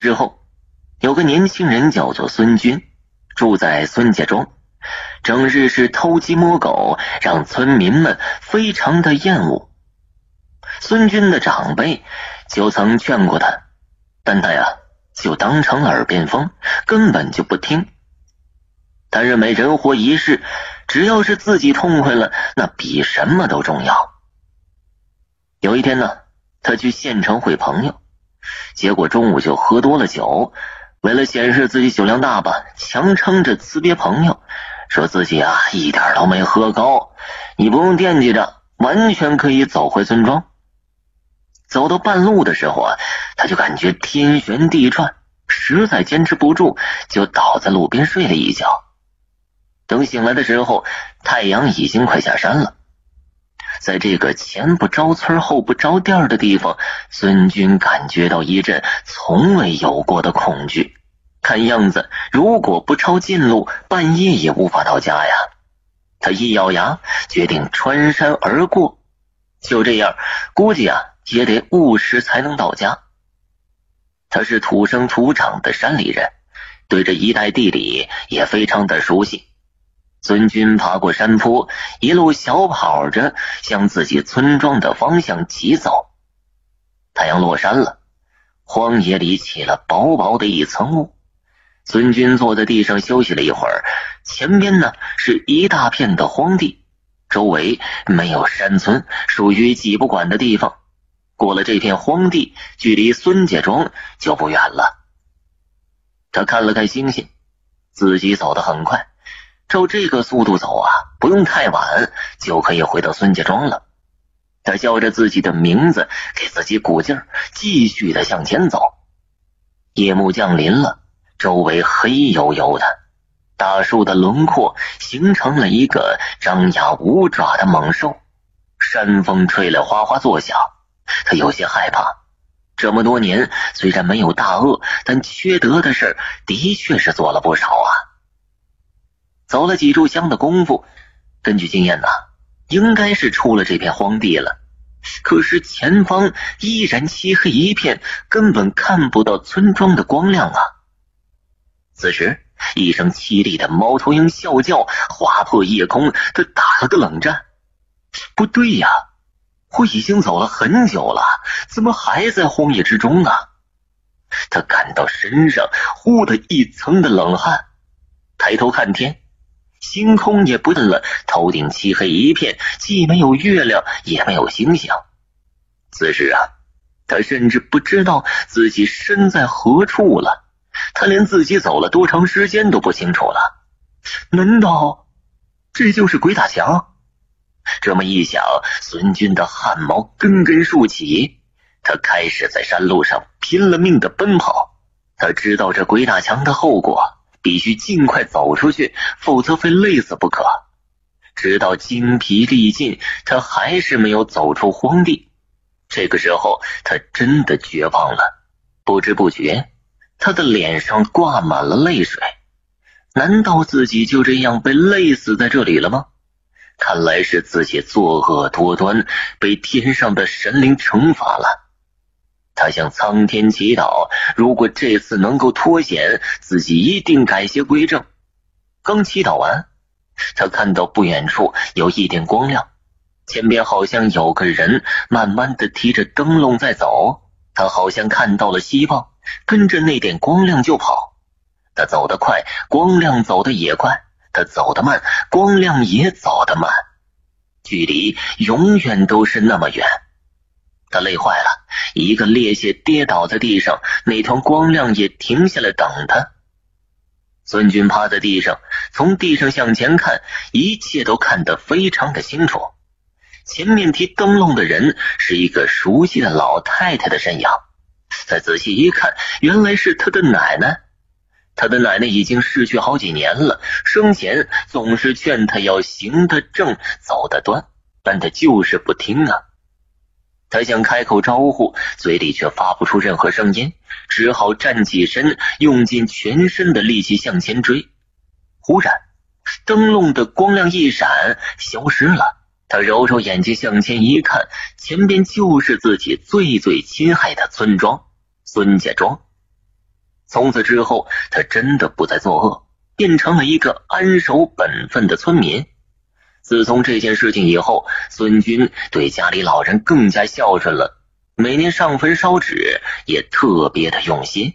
之后，有个年轻人叫做孙军，住在孙家庄，整日是偷鸡摸狗，让村民们非常的厌恶。孙军的长辈就曾劝过他，但他呀就当成耳边风，根本就不听。他认为人活一世，只要是自己痛快了，那比什么都重要。有一天呢，他去县城会朋友，结果中午就喝多了酒，为了显示自己酒量大吧，强撑着辞别朋友，说自己啊一点都没喝高，你不用惦记着，完全可以走回村庄。走到半路的时候啊，他就感觉天旋地转，实在坚持不住，就倒在路边睡了一觉。等醒来的时候，太阳已经快下山了。在这个前不着村后不着店的地方，孙军感觉到一阵从未有过的恐惧。看样子，如果不抄近路，半夜也无法到家呀。他一咬牙，决定穿山而过。就这样，估计啊。也得务实才能到家。他是土生土长的山里人，对这一带地理也非常的熟悉。孙军爬过山坡，一路小跑着向自己村庄的方向疾走。太阳落山了，荒野里起了薄薄的一层雾。孙军坐在地上休息了一会儿，前边呢是一大片的荒地，周围没有山村，属于挤不管的地方。过了这片荒地，距离孙家庄就不远了。他看了看星星，自己走得很快，照这个速度走啊，不用太晚就可以回到孙家庄了。他叫着自己的名字，给自己鼓劲儿，继续的向前走。夜幕降临了，周围黑黝黝的，大树的轮廓形成了一个张牙舞爪的猛兽。山风吹来，哗哗作响。他有些害怕，这么多年虽然没有大恶，但缺德的事的确是做了不少啊。走了几炷香的功夫，根据经验呐，应该是出了这片荒地了。可是前方依然漆黑一片，根本看不到村庄的光亮啊。此时，一声凄厉的猫头鹰啸叫划破夜空，他打了个冷战。不对呀！我已经走了很久了，怎么还在荒野之中呢？他感到身上忽的一层的冷汗，抬头看天，星空也不见了，头顶漆黑一片，既没有月亮，也没有星星。此时啊，他甚至不知道自己身在何处了，他连自己走了多长时间都不清楚了。难道这就是鬼打墙？这么一想，孙军的汗毛根根竖起。他开始在山路上拼了命的奔跑。他知道这鬼打墙的后果，必须尽快走出去，否则非累死不可。直到精疲力尽，他还是没有走出荒地。这个时候，他真的绝望了。不知不觉，他的脸上挂满了泪水。难道自己就这样被累死在这里了吗？看来是自己作恶多端，被天上的神灵惩罚了。他向苍天祈祷，如果这次能够脱险，自己一定改邪归正。刚祈祷完，他看到不远处有一点光亮，前边好像有个人慢慢的提着灯笼在走。他好像看到了希望，跟着那点光亮就跑。他走得快，光亮走得也快。他走得慢，光亮也走得慢，距离永远都是那么远。他累坏了，一个趔趄跌倒在地上，那团光亮也停下来等他。孙军趴在地上，从地上向前看，一切都看得非常的清楚。前面提灯笼的人是一个熟悉的老太太的身影，再仔细一看，原来是他的奶奶。他的奶奶已经逝去好几年了，生前总是劝他要行得正，走得端，但他就是不听啊。他想开口招呼，嘴里却发不出任何声音，只好站起身，用尽全身的力气向前追。忽然，灯笼的光亮一闪，消失了。他揉揉眼睛，向前一看，前边就是自己最最亲爱的村庄——孙家庄。从此之后，他真的不再作恶，变成了一个安守本分的村民。自从这件事情以后，孙军对家里老人更加孝顺了，每年上坟烧纸也特别的用心。